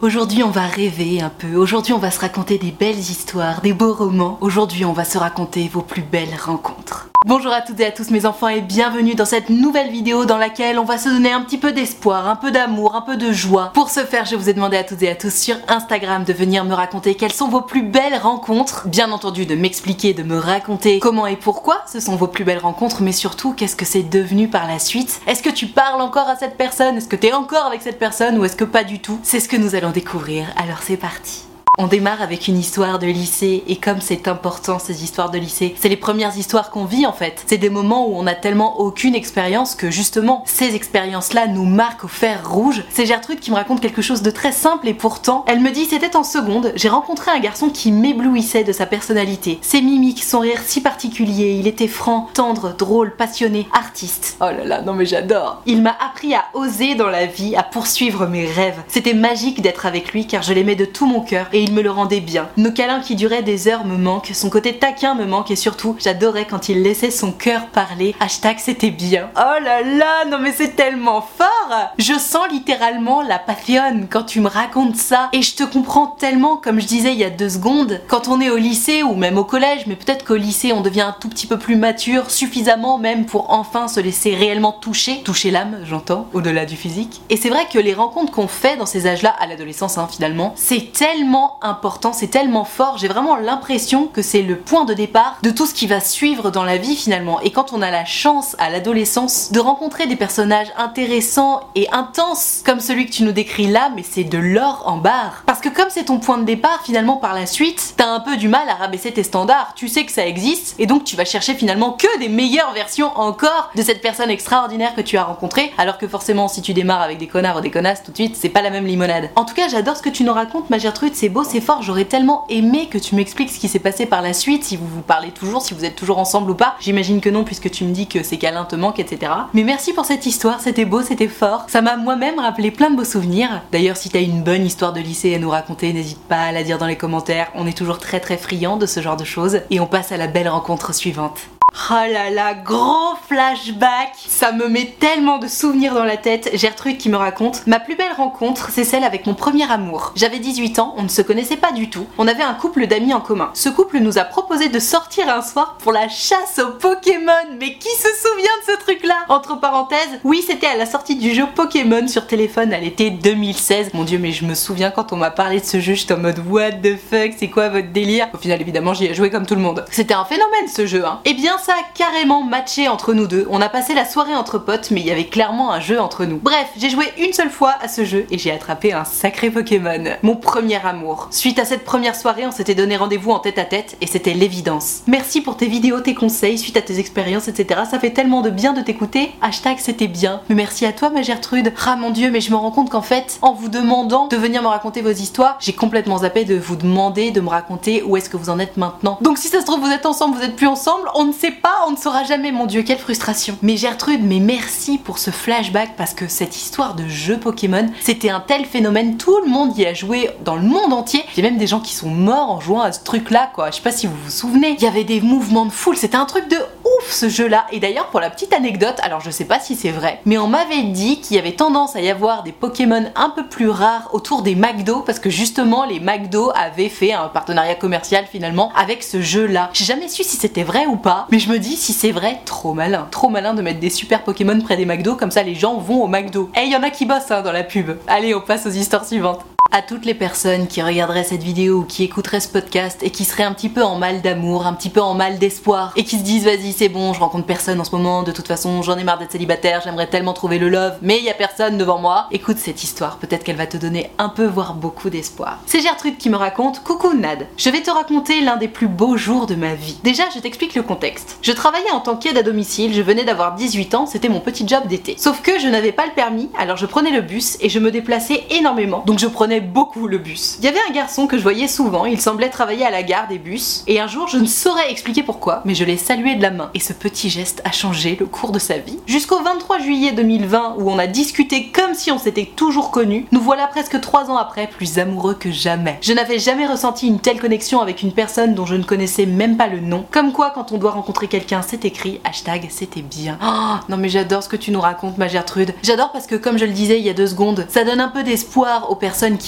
Aujourd'hui, on va rêver un peu. Aujourd'hui, on va se raconter des belles histoires, des beaux romans. Aujourd'hui, on va se raconter vos plus belles rencontres. Bonjour à toutes et à tous mes enfants et bienvenue dans cette nouvelle vidéo dans laquelle on va se donner un petit peu d'espoir, un peu d'amour, un peu de joie. Pour ce faire, je vous ai demandé à toutes et à tous sur Instagram de venir me raconter quelles sont vos plus belles rencontres. Bien entendu, de m'expliquer, de me raconter comment et pourquoi ce sont vos plus belles rencontres, mais surtout qu'est-ce que c'est devenu par la suite? Est-ce que tu parles encore à cette personne? Est-ce que tu es encore avec cette personne ou est-ce que pas du tout? C'est ce que nous allons découvrir. Alors c'est parti. On démarre avec une histoire de lycée et comme c'est important ces histoires de lycée, c'est les premières histoires qu'on vit en fait. C'est des moments où on a tellement aucune expérience que justement ces expériences-là nous marquent au fer rouge. C'est Gertrude qui me raconte quelque chose de très simple et pourtant, elle me dit c'était en seconde, j'ai rencontré un garçon qui m'éblouissait de sa personnalité, ses mimiques, son rire si particulier, il était franc, tendre, drôle, passionné, artiste. Oh là là, non mais j'adore. Il m'a appris à oser dans la vie, à poursuivre mes rêves. C'était magique d'être avec lui car je l'aimais de tout mon cœur me le rendait bien. Nos câlins qui duraient des heures me manquent, son côté taquin me manque et surtout, j'adorais quand il laissait son cœur parler. Hashtag c'était bien. Oh là là, non mais c'est tellement fort Je sens littéralement la passion quand tu me racontes ça et je te comprends tellement, comme je disais il y a deux secondes, quand on est au lycée ou même au collège, mais peut-être qu'au lycée on devient un tout petit peu plus mature, suffisamment même pour enfin se laisser réellement toucher, toucher l'âme, j'entends, au-delà du physique. Et c'est vrai que les rencontres qu'on fait dans ces âges-là, à l'adolescence hein, finalement, c'est tellement important, c'est tellement fort, j'ai vraiment l'impression que c'est le point de départ de tout ce qui va suivre dans la vie finalement. Et quand on a la chance à l'adolescence de rencontrer des personnages intéressants et intenses comme celui que tu nous décris là, mais c'est de l'or en barre. Parce que comme c'est ton point de départ, finalement par la suite, t'as un peu du mal à rabaisser tes standards, tu sais que ça existe, et donc tu vas chercher finalement que des meilleures versions encore de cette personne extraordinaire que tu as rencontrée, alors que forcément si tu démarres avec des connards ou des connasses tout de suite, c'est pas la même limonade. En tout cas, j'adore ce que tu nous racontes, ma Gertrude, c'est beau, c'est fort, j'aurais tellement aimé que tu m'expliques ce qui s'est passé par la suite, si vous vous parlez toujours, si vous êtes toujours ensemble ou pas. J'imagine que non, puisque tu me dis que ces câlins te manquent, etc. Mais merci pour cette histoire, c'était beau, c'était fort. Ça m'a moi-même rappelé plein de beaux souvenirs. D'ailleurs, si t'as une bonne histoire de lycée à nous raconter, n'hésite pas à la dire dans les commentaires. On est toujours très très friands de ce genre de choses. Et on passe à la belle rencontre suivante. Oh là là, gros flashback Ça me met tellement de souvenirs dans la tête. Gertrude qui me raconte Ma plus belle rencontre, c'est celle avec mon premier amour. J'avais 18 ans, on ne se connaissait pas du tout. On avait un couple d'amis en commun. Ce couple nous a proposé de sortir un soir pour la chasse aux Pokémon. Mais qui se souvient de ce truc-là? Entre parenthèses, oui, c'était à la sortie du jeu Pokémon sur téléphone à l'été 2016. Mon dieu, mais je me souviens quand on m'a parlé de ce jeu, j'étais en mode What the fuck, c'est quoi votre délire? Au final, évidemment, j'y ai joué comme tout le monde. C'était un phénomène ce jeu, hein. Eh bien, ça a carrément matché entre nous deux. On a passé la soirée entre potes, mais il y avait clairement un jeu entre nous. Bref, j'ai joué une seule fois à ce jeu et j'ai attrapé un sacré Pokémon. Mon premier amour. Suite à cette première soirée, on s'était donné rendez-vous en tête à tête et c'était l'évidence. Merci pour tes vidéos, tes conseils, suite à tes expériences, etc. Ça fait tellement de bien de t'écouter. Hashtag c'était bien. Mais merci à toi, ma Gertrude. Ah mon dieu, mais je me rends compte qu'en fait, en vous demandant de venir me raconter vos histoires, j'ai complètement zappé de vous demander de me raconter où est-ce que vous en êtes maintenant. Donc si ça se trouve, vous êtes ensemble, vous êtes plus ensemble, on ne sait pas, on ne saura jamais, mon dieu, quelle frustration. Mais Gertrude, mais merci pour ce flashback parce que cette histoire de jeu Pokémon, c'était un tel phénomène, tout le monde y a joué dans le monde entier. Il y a même des gens qui sont morts en jouant à ce truc-là, quoi. Je sais pas si vous vous souvenez. Il y avait des mouvements de foule, c'était un truc de ce jeu-là. Et d'ailleurs, pour la petite anecdote, alors je sais pas si c'est vrai, mais on m'avait dit qu'il y avait tendance à y avoir des Pokémon un peu plus rares autour des McDo parce que justement les McDo avaient fait un partenariat commercial finalement avec ce jeu-là. J'ai jamais su si c'était vrai ou pas, mais je me dis si c'est vrai, trop malin. Trop malin de mettre des super Pokémon près des McDo, comme ça les gens vont au McDo. Et il y en a qui bossent hein, dans la pub. Allez, on passe aux histoires suivantes à toutes les personnes qui regarderaient cette vidéo ou qui écouteraient ce podcast et qui seraient un petit peu en mal d'amour, un petit peu en mal d'espoir et qui se disent vas-y c'est bon, je rencontre personne en ce moment, de toute façon j'en ai marre d'être célibataire, j'aimerais tellement trouver le love, mais il y a personne devant moi. Écoute cette histoire, peut-être qu'elle va te donner un peu voire beaucoup d'espoir. C'est Gertrude qui me raconte Coucou Nad, je vais te raconter l'un des plus beaux jours de ma vie. Déjà, je t'explique le contexte. Je travaillais en tant qu'aide à domicile, je venais d'avoir 18 ans, c'était mon petit job d'été. Sauf que je n'avais pas le permis, alors je prenais le bus et je me déplaçais énormément. Donc je prenais beaucoup le bus. Il y avait un garçon que je voyais souvent, il semblait travailler à la gare des bus, et un jour je ne saurais expliquer pourquoi, mais je l'ai salué de la main. Et ce petit geste a changé le cours de sa vie. Jusqu'au 23 juillet 2020, où on a discuté comme si on s'était toujours connus, nous voilà presque trois ans après, plus amoureux que jamais. Je n'avais jamais ressenti une telle connexion avec une personne dont je ne connaissais même pas le nom. Comme quoi, quand on doit rencontrer quelqu'un, c'est écrit hashtag c'était bien. Oh, non mais j'adore ce que tu nous racontes, ma Gertrude. J'adore parce que, comme je le disais il y a deux secondes, ça donne un peu d'espoir aux personnes qui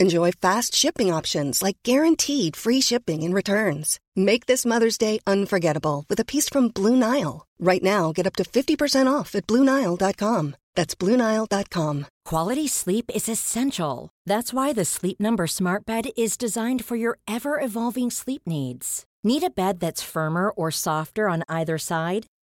Enjoy fast shipping options like guaranteed free shipping and returns. Make this Mother's Day unforgettable with a piece from Blue Nile. Right now, get up to 50% off at BlueNile.com. That's BlueNile.com. Quality sleep is essential. That's why the Sleep Number Smart Bed is designed for your ever evolving sleep needs. Need a bed that's firmer or softer on either side?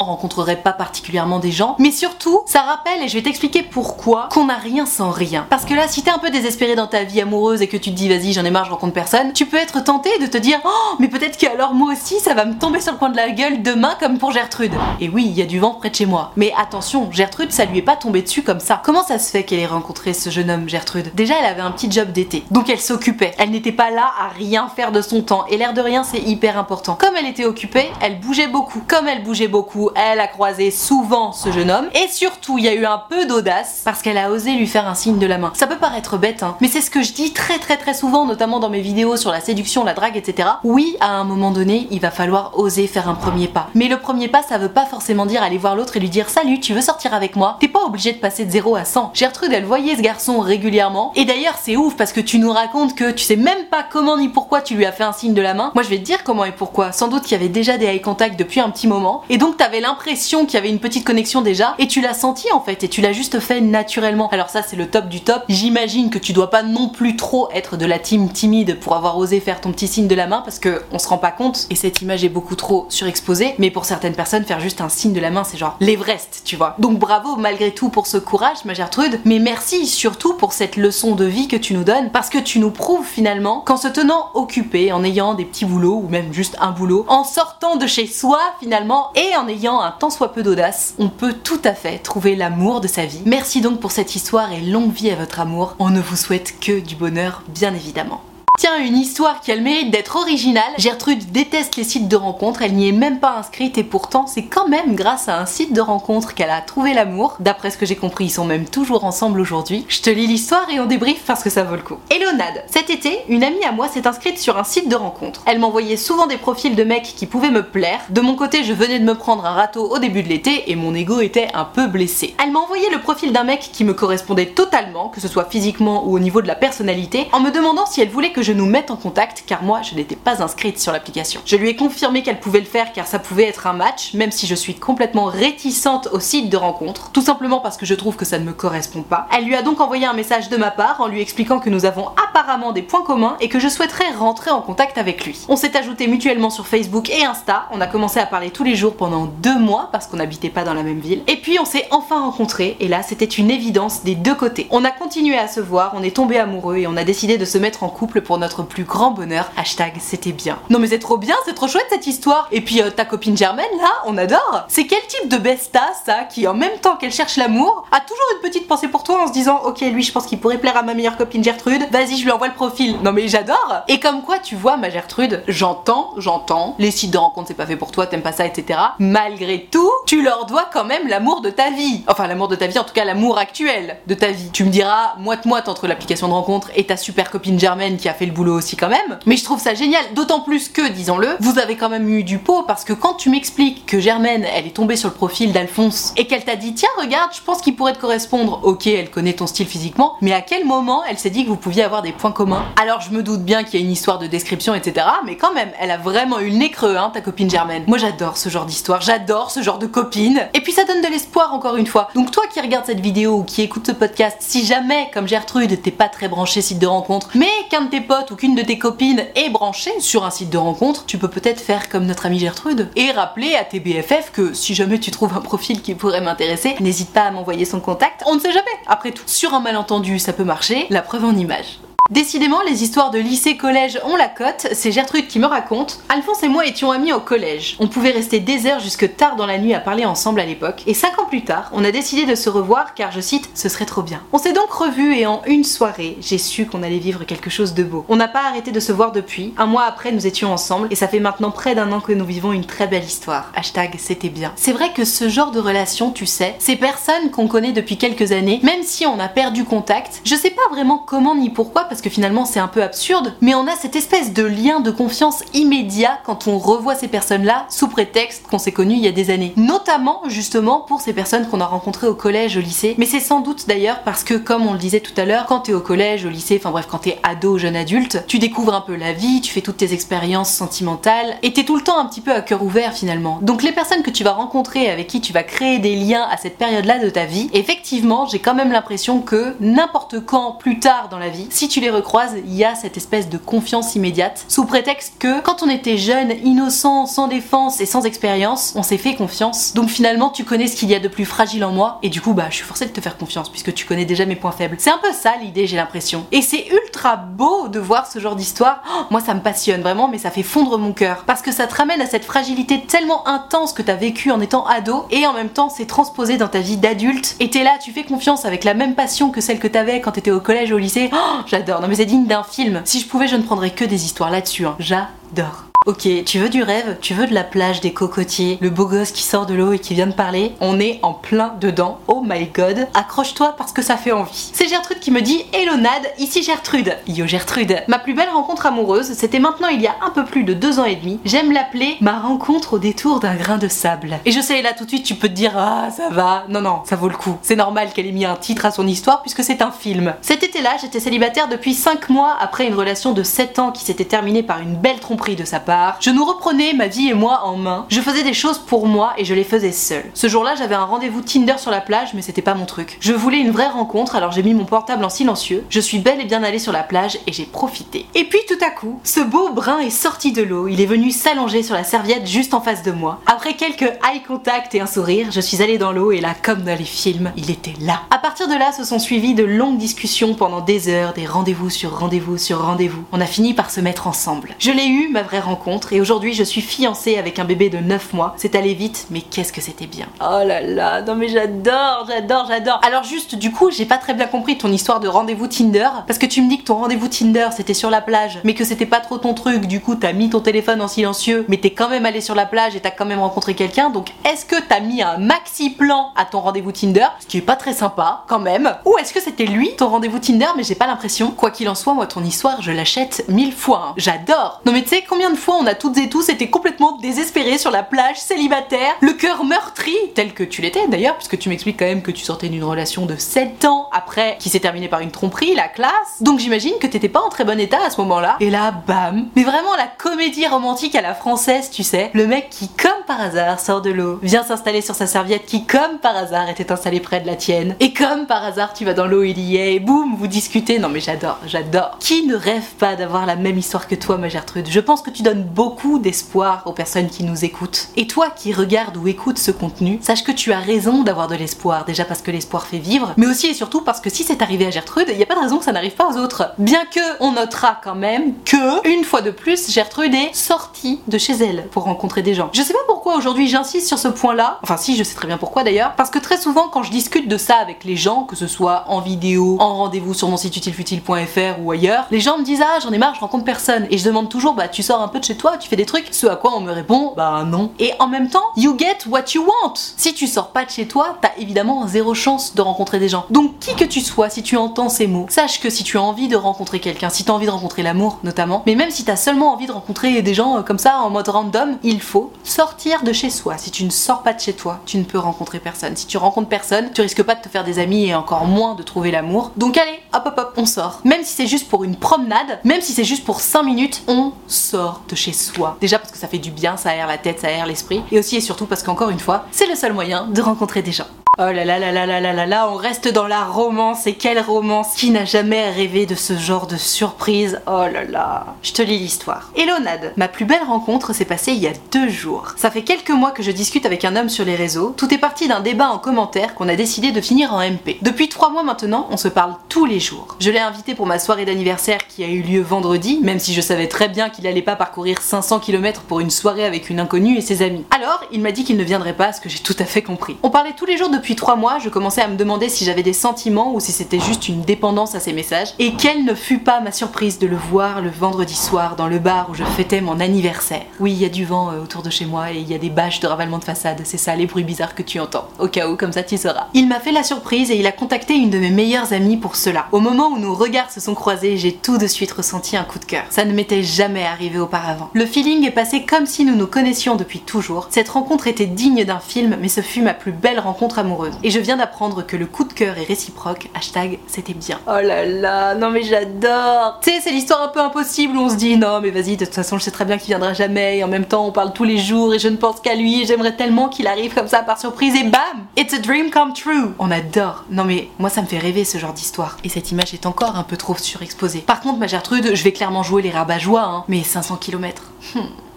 on rencontrerait pas particulièrement des gens, mais surtout, ça rappelle, et je vais t'expliquer pourquoi, qu'on n'a rien sans rien. Parce que là, si t'es un peu désespéré dans ta vie amoureuse et que tu te dis, vas-y, j'en ai marre, je rencontre personne, tu peux être tenté de te dire, oh, mais peut-être que alors moi aussi, ça va me tomber sur le coin de la gueule demain comme pour Gertrude. Et oui, il y a du vent près de chez moi. Mais attention, Gertrude, ça lui est pas tombé dessus comme ça. Comment ça se fait qu'elle ait rencontré ce jeune homme, Gertrude? Déjà, elle avait un petit job d'été, donc elle s'occupait. Elle n'était pas là à rien faire de son temps, et l'air de rien, c'est hyper important. Comme elle était occupée, elle bougeait beaucoup. Comme elle bougeait beaucoup, elle a croisé souvent ce jeune homme et surtout il y a eu un peu d'audace parce qu'elle a osé lui faire un signe de la main. Ça peut paraître bête, hein, mais c'est ce que je dis très très très souvent, notamment dans mes vidéos sur la séduction, la drague, etc. Oui, à un moment donné, il va falloir oser faire un premier pas. Mais le premier pas, ça veut pas forcément dire aller voir l'autre et lui dire salut, tu veux sortir avec moi? T'es pas obligé de passer de 0 à 100. Gertrude, elle voyait ce garçon régulièrement et d'ailleurs c'est ouf parce que tu nous racontes que tu sais même pas comment ni pourquoi tu lui as fait un signe de la main. Moi je vais te dire comment et pourquoi. Sans doute qu'il y avait déjà des eye contact depuis un petit moment et donc t'avais l'impression qu'il y avait une petite connexion déjà et tu l'as senti en fait et tu l'as juste fait naturellement. Alors ça c'est le top du top. J'imagine que tu dois pas non plus trop être de la team timide pour avoir osé faire ton petit signe de la main parce que on se rend pas compte et cette image est beaucoup trop surexposée. Mais pour certaines personnes faire juste un signe de la main c'est genre l'Everest tu vois. Donc bravo malgré tout pour ce courage ma Gertrude mais merci surtout pour cette leçon de vie que tu nous donnes parce que tu nous prouves finalement qu'en se tenant occupé, en ayant des petits boulots ou même juste un boulot, en sortant de chez soi finalement et en ayant un temps soit peu d'audace, on peut tout à fait trouver l'amour de sa vie. Merci donc pour cette histoire et longue vie à votre amour. On ne vous souhaite que du bonheur, bien évidemment. Tiens, une histoire qui a le mérite d'être originale. Gertrude déteste les sites de rencontres, elle n'y est même pas inscrite et pourtant c'est quand même grâce à un site de rencontre qu'elle a trouvé l'amour. D'après ce que j'ai compris, ils sont même toujours ensemble aujourd'hui. Je te lis l'histoire et on débrief parce que ça vaut le coup. Hello cet été, une amie à moi s'est inscrite sur un site de rencontre. Elle m'envoyait souvent des profils de mecs qui pouvaient me plaire. De mon côté, je venais de me prendre un râteau au début de l'été et mon ego était un peu blessé. Elle m'a envoyé le profil d'un mec qui me correspondait totalement, que ce soit physiquement ou au niveau de la personnalité, en me demandant si elle voulait que je nous mette en contact car moi je n'étais pas inscrite sur l'application. Je lui ai confirmé qu'elle pouvait le faire car ça pouvait être un match, même si je suis complètement réticente au site de rencontre, tout simplement parce que je trouve que ça ne me correspond pas. Elle lui a donc envoyé un message de ma part en lui expliquant que nous avons apparemment des points communs et que je souhaiterais rentrer en contact avec lui. On s'est ajouté mutuellement sur Facebook et Insta, on a commencé à parler tous les jours pendant deux mois parce qu'on n'habitait pas dans la même ville, et puis on s'est enfin rencontrés et là c'était une évidence des deux côtés. On a continué à se voir, on est tombé amoureux et on a décidé de se mettre en couple pour notre plus grand bonheur. Hashtag c'était bien. Non mais c'est trop bien, c'est trop chouette cette histoire. Et puis euh, ta copine Germaine là, on adore. C'est quel type de besta ça qui en même temps qu'elle cherche l'amour, a toujours une petite pensée pour toi en se disant ok lui je pense qu'il pourrait plaire à ma meilleure copine Gertrude, vas-y je lui envoie le profil. Non mais j'adore. Et comme quoi tu vois ma Gertrude, j'entends, j'entends, les sites de rencontres c'est pas fait pour toi, t'aimes pas ça, etc. Malgré tout, tu leur dois quand même l'amour de ta vie. Enfin l'amour de ta vie, en tout cas l'amour actuel de ta vie. Tu me diras moite-moite entre l'application de rencontre et ta super copine Germaine qui a fait le boulot aussi quand même. Mais je trouve ça génial, d'autant plus que, disons-le, vous avez quand même eu du pot parce que quand tu m'expliques que Germaine, elle est tombée sur le profil d'Alphonse et qu'elle t'a dit tiens regarde, je pense qu'il pourrait te correspondre. Ok, elle connaît ton style physiquement, mais à quel moment elle s'est dit que vous pouviez avoir des points communs? Alors je me doute bien qu'il y a une histoire de description, etc. Mais quand même, elle a vraiment eu le nez creux, hein, ta copine Germaine. Moi j'adore ce genre d'histoire, j'adore ce genre de copine. Et puis ça donne de l'espoir encore une fois. Donc toi qui regardes cette vidéo ou qui écoute ce podcast, si jamais, comme Gertrude, t'es pas très branché site de rencontre, mais qu'un de tes potes ou qu'une de tes copines est branchée sur un site de rencontre, tu peux peut-être faire comme notre amie Gertrude et rappeler à tes BFF que si jamais tu trouves un profil qui pourrait m'intéresser, n'hésite pas à m'envoyer son contact. On ne sait jamais. Après tout, sur un malentendu, ça peut marcher. La preuve en image. Décidément, les histoires de lycée-collège ont la cote, c'est Gertrude qui me raconte. Alphonse et moi étions amis au collège. On pouvait rester des heures jusque tard dans la nuit à parler ensemble à l'époque. Et 5 ans plus tard, on a décidé de se revoir car, je cite, ce serait trop bien. On s'est donc revus et en une soirée, j'ai su qu'on allait vivre quelque chose de beau. On n'a pas arrêté de se voir depuis. Un mois après, nous étions ensemble et ça fait maintenant près d'un an que nous vivons une très belle histoire. Hashtag c'était bien. C'est vrai que ce genre de relation, tu sais, ces personnes qu'on connaît depuis quelques années, même si on a perdu contact, je sais pas vraiment comment ni pourquoi que finalement c'est un peu absurde, mais on a cette espèce de lien de confiance immédiat quand on revoit ces personnes-là sous prétexte qu'on s'est connus il y a des années. Notamment justement pour ces personnes qu'on a rencontrées au collège, au lycée, mais c'est sans doute d'ailleurs parce que comme on le disait tout à l'heure, quand t'es au collège, au lycée, enfin bref, quand t'es ado, jeune adulte, tu découvres un peu la vie, tu fais toutes tes expériences sentimentales, et t'es tout le temps un petit peu à cœur ouvert finalement. Donc les personnes que tu vas rencontrer, avec qui tu vas créer des liens à cette période-là de ta vie, effectivement, j'ai quand même l'impression que n'importe quand, plus tard dans la vie, si tu les recroises, il y a cette espèce de confiance immédiate, sous prétexte que quand on était jeune, innocent, sans défense et sans expérience, on s'est fait confiance. Donc finalement, tu connais ce qu'il y a de plus fragile en moi, et du coup, bah, je suis forcée de te faire confiance puisque tu connais déjà mes points faibles. C'est un peu ça l'idée, j'ai l'impression. Et c'est ultra beau de voir ce genre d'histoire. Oh, moi, ça me passionne vraiment, mais ça fait fondre mon cœur parce que ça te ramène à cette fragilité tellement intense que t'as vécu en étant ado, et en même temps, c'est transposé dans ta vie d'adulte. Et t'es là, tu fais confiance avec la même passion que celle que t'avais quand t'étais au collège, au lycée. Oh, j'adore. Non mais c'est digne d'un film. Si je pouvais, je ne prendrais que des histoires là-dessus. Hein. J'adore. Ok, tu veux du rêve, tu veux de la plage, des cocotiers, le beau gosse qui sort de l'eau et qui vient de parler? On est en plein dedans, oh my god Accroche-toi parce que ça fait envie. C'est Gertrude qui me dit Hello Nad, ici Gertrude. Yo Gertrude. Ma plus belle rencontre amoureuse, c'était maintenant il y a un peu plus de deux ans et demi. J'aime l'appeler ma rencontre au détour d'un grain de sable. Et je sais là tout de suite tu peux te dire ah ça va. Non non, ça vaut le coup. C'est normal qu'elle ait mis un titre à son histoire puisque c'est un film. Cet été-là, j'étais célibataire depuis 5 mois après une relation de 7 ans qui s'était terminée par une belle tromperie de sa part. Je nous reprenais ma vie et moi en main. Je faisais des choses pour moi et je les faisais seule. Ce jour-là, j'avais un rendez-vous Tinder sur la plage, mais c'était pas mon truc. Je voulais une vraie rencontre, alors j'ai mis mon portable en silencieux. Je suis bel et bien allée sur la plage et j'ai profité. Et puis tout à coup, ce beau brun est sorti de l'eau. Il est venu s'allonger sur la serviette juste en face de moi. Après quelques eye contact et un sourire, je suis allée dans l'eau et là, comme dans les films, il était là. À partir de là, se sont suivis de longues discussions pendant des heures, des rendez-vous sur rendez-vous sur rendez-vous. On a fini par se mettre ensemble. Je l'ai eu, ma vraie rencontre rencontre et aujourd'hui je suis fiancée avec un bébé de 9 mois. C'est allé vite, mais qu'est-ce que c'était bien. Oh là là, non mais j'adore, j'adore, j'adore. Alors juste, du coup, j'ai pas très bien compris ton histoire de rendez-vous Tinder parce que tu me dis que ton rendez-vous Tinder c'était sur la plage, mais que c'était pas trop ton truc. Du coup, t'as mis ton téléphone en silencieux, mais t'es quand même allé sur la plage et t'as quand même rencontré quelqu'un. Donc est-ce que t'as mis un maxi plan à ton rendez-vous Tinder, ce qui est pas très sympa quand même, ou est-ce que c'était lui ton rendez-vous Tinder, mais j'ai pas l'impression. Quoi qu'il en soit, moi ton histoire, je l'achète mille fois. hein. J'adore. Non mais tu sais combien de fois on a toutes et tous été complètement désespérés sur la plage, célibataire, le cœur meurtri, tel que tu l'étais d'ailleurs, puisque tu m'expliques quand même que tu sortais d'une relation de 7 ans après, qui s'est terminée par une tromperie, la classe. Donc j'imagine que t'étais pas en très bon état à ce moment-là. Et là, bam. Mais vraiment la comédie romantique à la française, tu sais. Le mec qui, comme par hasard, sort de l'eau, vient s'installer sur sa serviette qui, comme par hasard, était installée près de la tienne. Et comme par hasard, tu vas dans l'eau, il y est, et boum, vous discutez. Non mais j'adore, j'adore. Qui ne rêve pas d'avoir la même histoire que toi, ma Gertrude? Je pense que tu donnes beaucoup d'espoir aux personnes qui nous écoutent. Et toi qui regardes ou écoutes ce contenu, sache que tu as raison d'avoir de l'espoir. Déjà parce que l'espoir fait vivre, mais aussi et surtout parce que si c'est arrivé à Gertrude, il n'y a pas de raison que ça n'arrive pas aux autres. Bien que on notera quand même que, une fois de plus, Gertrude est sortie de chez elle pour rencontrer des gens. Je sais pas pourquoi aujourd'hui j'insiste sur ce point-là. Enfin si, je sais très bien pourquoi d'ailleurs. Parce que très souvent quand je discute de ça avec les gens, que ce soit en vidéo, en rendez-vous sur mon site utilefutile.fr ou ailleurs, les gens me disent ah j'en ai marre, je rencontre personne. Et je demande toujours bah tu sors un peu de chez toi, tu fais des trucs. Ce à quoi on me répond bah non. Et en même temps, you get what you want. Si tu sors pas de chez toi, t'as évidemment zéro chance de rencontrer des gens. Donc qui que tu sois, si tu entends ces mots, sache que si tu as envie de rencontrer quelqu'un, si tu as envie de rencontrer l'amour notamment, mais même si t'as seulement envie de rencontrer des gens euh, comme ça en mode random, il faut sortir de chez soi. Si tu ne sors pas de chez toi, tu ne peux rencontrer personne. Si tu rencontres personne, tu risques pas de te faire des amis et encore moins de trouver l'amour. Donc allez, hop hop hop, on sort. Même si c'est juste pour une promenade, même si c'est juste pour 5 minutes, on sort de chez soi. Déjà parce que ça fait du bien, ça aère la tête, ça aère l'esprit. Et aussi et surtout parce qu'encore une fois, c'est le seul moyen de rencontrer des gens. Oh là là là là là là là on reste dans la romance et quelle romance Qui n'a jamais rêvé de ce genre de surprise Oh là là Je te lis l'histoire. Hello Nad, ma plus belle rencontre s'est passée il y a deux jours. Ça fait quelques mois que je discute avec un homme sur les réseaux. Tout est parti d'un débat en commentaire qu'on a décidé de finir en MP. Depuis trois mois maintenant, on se parle tous les jours. Je l'ai invité pour ma soirée d'anniversaire qui a eu lieu vendredi, même si je savais très bien qu'il allait pas parcourir 500 km pour une soirée avec une inconnue et ses amis. Alors, il m'a dit qu'il ne viendrait pas, ce que j'ai tout à fait compris. On parlait tous les jours depuis trois mois, je commençais à me demander si j'avais des sentiments ou si c'était juste une dépendance à ses messages. Et quelle ne fut pas ma surprise de le voir le vendredi soir dans le bar où je fêtais mon anniversaire. Oui, il y a du vent euh, autour de chez moi et il y a des bâches de ravalement de façade, c'est ça les bruits bizarres que tu entends. Au cas où, comme ça tu sauras. Il m'a fait la surprise et il a contacté une de mes meilleures amies pour cela. Au moment où nos regards se sont croisés, j'ai tout de suite ressenti un coup de cœur. Ça ne m'était jamais arrivé auparavant. Le feeling est passé comme si nous nous connaissions depuis toujours. Cette rencontre était digne d'un film, mais ce fut ma plus belle rencontre amoureuse. Et je viens d'apprendre que le coup de cœur est réciproque. Hashtag c'était bien. Oh là là, non mais j'adore. Tu sais, c'est l'histoire un peu impossible où on se dit non mais vas-y, de toute façon je sais très bien qu'il viendra jamais et en même temps on parle tous les jours et je ne pense qu'à lui et j'aimerais tellement qu'il arrive comme ça par surprise et bam It's a dream come true On adore. Non mais moi ça me fait rêver ce genre d'histoire. Et cette image est encore un peu trop surexposée. Par contre ma Gertrude, je vais clairement jouer les rabat-joie, hein. Mais 500 km.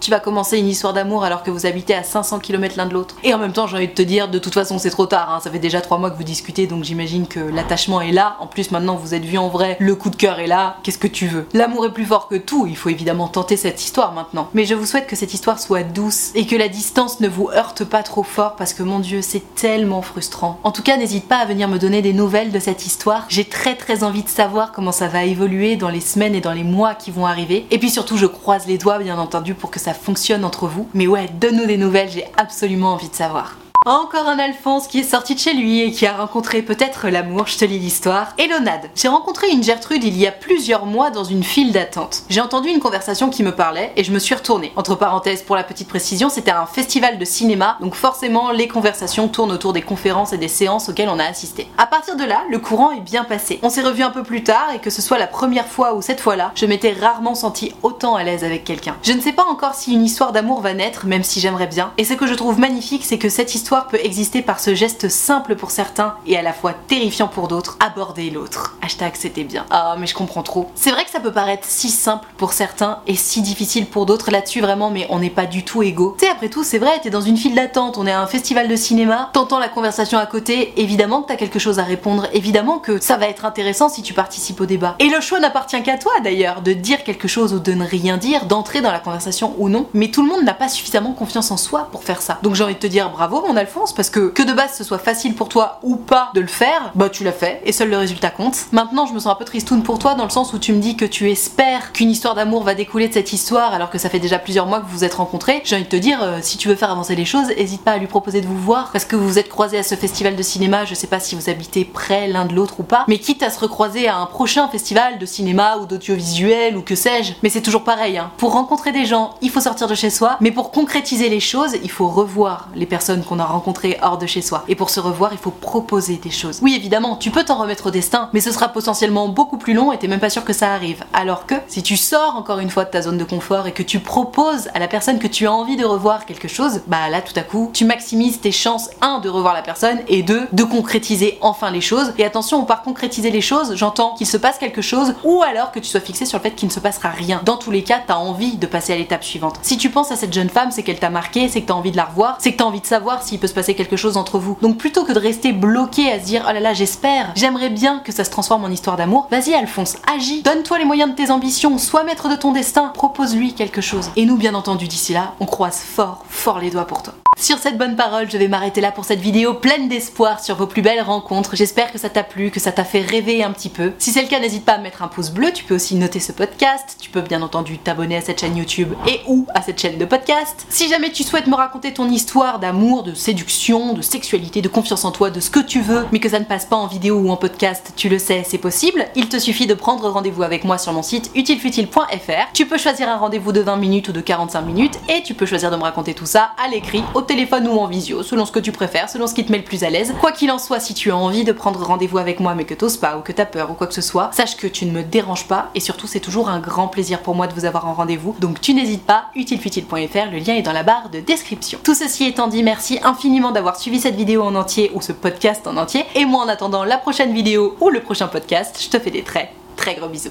Tu vas commencer une histoire d'amour alors que vous habitez à 500 km l'un de l'autre. Et en même temps, j'ai envie de te dire, de toute façon, c'est trop tard. hein. Ça fait déjà trois mois que vous discutez, donc j'imagine que l'attachement est là. En plus, maintenant, vous êtes vus en vrai, le coup de cœur est là. Qu'est-ce que tu veux? L'amour est plus fort que tout. Il faut évidemment tenter cette histoire maintenant. Mais je vous souhaite que cette histoire soit douce et que la distance ne vous heurte pas trop fort parce que mon Dieu, c'est tellement frustrant. En tout cas, n'hésite pas à venir me donner des nouvelles de cette histoire. J'ai très très envie de savoir comment ça va évoluer dans les semaines et dans les mois qui vont arriver. Et puis surtout, je croise les doigts, bien entendu, pour que ça fonctionne entre vous. Mais ouais, donne-nous des nouvelles, j'ai absolument envie de savoir. Encore un Alphonse qui est sorti de chez lui et qui a rencontré peut-être l'amour, je te lis l'histoire. Hello Nad, j'ai rencontré une Gertrude il y a plusieurs mois dans une file d'attente. J'ai entendu une conversation qui me parlait et je me suis retournée. Entre parenthèses, pour la petite précision, c'était un festival de cinéma, donc forcément les conversations tournent autour des conférences et des séances auxquelles on a assisté. À partir de là, le courant est bien passé. On s'est revu un peu plus tard et que ce soit la première fois ou cette fois-là, je m'étais rarement senti autant à l'aise avec quelqu'un. Je ne sais pas encore si une histoire d'amour va naître, même si j'aimerais bien. Et ce que je trouve magnifique, c'est que cette histoire peut exister par ce geste simple pour certains et à la fois terrifiant pour d'autres, aborder l'autre. Hashtag c'était bien. Ah mais je comprends trop. C'est vrai que ça peut paraître si simple pour certains et si difficile pour d'autres là-dessus vraiment mais on n'est pas du tout égaux. Tu sais après tout c'est vrai, t'es dans une file d'attente, on est à un festival de cinéma, t'entends la conversation à côté, évidemment que t'as quelque chose à répondre, évidemment que ça va être intéressant si tu participes au débat. Et le choix n'appartient qu'à toi d'ailleurs, de dire quelque chose ou de ne rien dire, d'entrer dans la conversation ou non. Mais tout le monde n'a pas suffisamment confiance en soi pour faire ça. Donc j'ai envie de te dire bravo mon Parce que que de base ce soit facile pour toi ou pas de le faire, bah tu l'as fait et seul le résultat compte. Maintenant je me sens un peu tristoun pour toi dans le sens où tu me dis que tu espères qu'une histoire d'amour va découler de cette histoire alors que ça fait déjà plusieurs mois que vous êtes rencontrés. J'ai envie de te dire, euh, si tu veux faire avancer les choses, hésite pas à lui proposer de vous voir parce que vous êtes croisés à ce festival de cinéma, je sais pas si vous habitez près l'un de l'autre ou pas, mais quitte à se recroiser à un prochain festival de cinéma ou d'audiovisuel ou que sais-je, mais c'est toujours pareil, hein. pour rencontrer des gens, il faut sortir de chez soi, mais pour concrétiser les choses, il faut revoir les personnes qu'on a rencontrées hors de chez soi. Et pour se revoir, il faut proposer des choses. Oui, évidemment, tu peux t'en remettre au destin, mais ce sera potentiellement beaucoup plus long et t'es même pas sûr que ça arrive. Alors que si tu sors encore une fois de ta zone de confort et que tu proposes à la personne que tu as envie de revoir quelque chose, bah là tout à coup, tu maximises tes chances, un, de revoir la personne et deux, de concrétiser enfin les choses. Et attention, par concrétiser les choses, j'entends qu'il se passe quelque chose ou alors que tu sois fixé sur le fait qu'il ne se passera rien. Dans tous les cas, t'as envie de passer à l'étape suivante. Si tu penses à cette jeune femme, c'est qu'elle t'a marqué, c'est que t'as envie de la revoir, c'est que t'as envie de savoir s'il se passer quelque chose entre vous. Donc plutôt que de rester bloqué à se dire oh là là, j'espère, j'aimerais bien que ça se transforme en histoire d'amour, vas-y Alphonse, agis, donne-toi les moyens de tes ambitions, sois maître de ton destin, propose-lui quelque chose. Et nous, bien entendu, d'ici là, on croise fort, fort les doigts pour toi. Sur cette bonne parole, je vais m'arrêter là pour cette vidéo pleine d'espoir sur vos plus belles rencontres. J'espère que ça t'a plu, que ça t'a fait rêver un petit peu. Si c'est le cas, n'hésite pas à mettre un pouce bleu. Tu peux aussi noter ce podcast. Tu peux bien entendu t'abonner à cette chaîne YouTube et ou à cette chaîne de podcast. Si jamais tu souhaites me raconter ton histoire d'amour, de séduction, de sexualité, de confiance en toi, de ce que tu veux, mais que ça ne passe pas en vidéo ou en podcast, tu le sais, c'est possible. Il te suffit de prendre rendez-vous avec moi sur mon site utilefutile.fr. Tu peux choisir un rendez-vous de 20 minutes ou de 45 minutes et tu peux choisir de me raconter tout ça à l'écrit, au téléphone ou en visio, selon ce que tu préfères, selon ce qui te met le plus à l'aise. Quoi qu'il en soit, si tu as envie de prendre rendez-vous avec moi mais que t'oses pas ou que t'as peur ou quoi que ce soit, sache que tu ne me déranges pas et surtout c'est toujours un grand plaisir pour moi de vous avoir en rendez-vous. Donc tu n'hésites pas, utilefutile.fr, le lien est dans la barre de description. Tout ceci étant dit, merci infiniment d'avoir suivi cette vidéo en entier ou ce podcast en entier. Et moi en attendant la prochaine vidéo ou le prochain podcast, je te fais des très très gros bisous.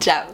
Ciao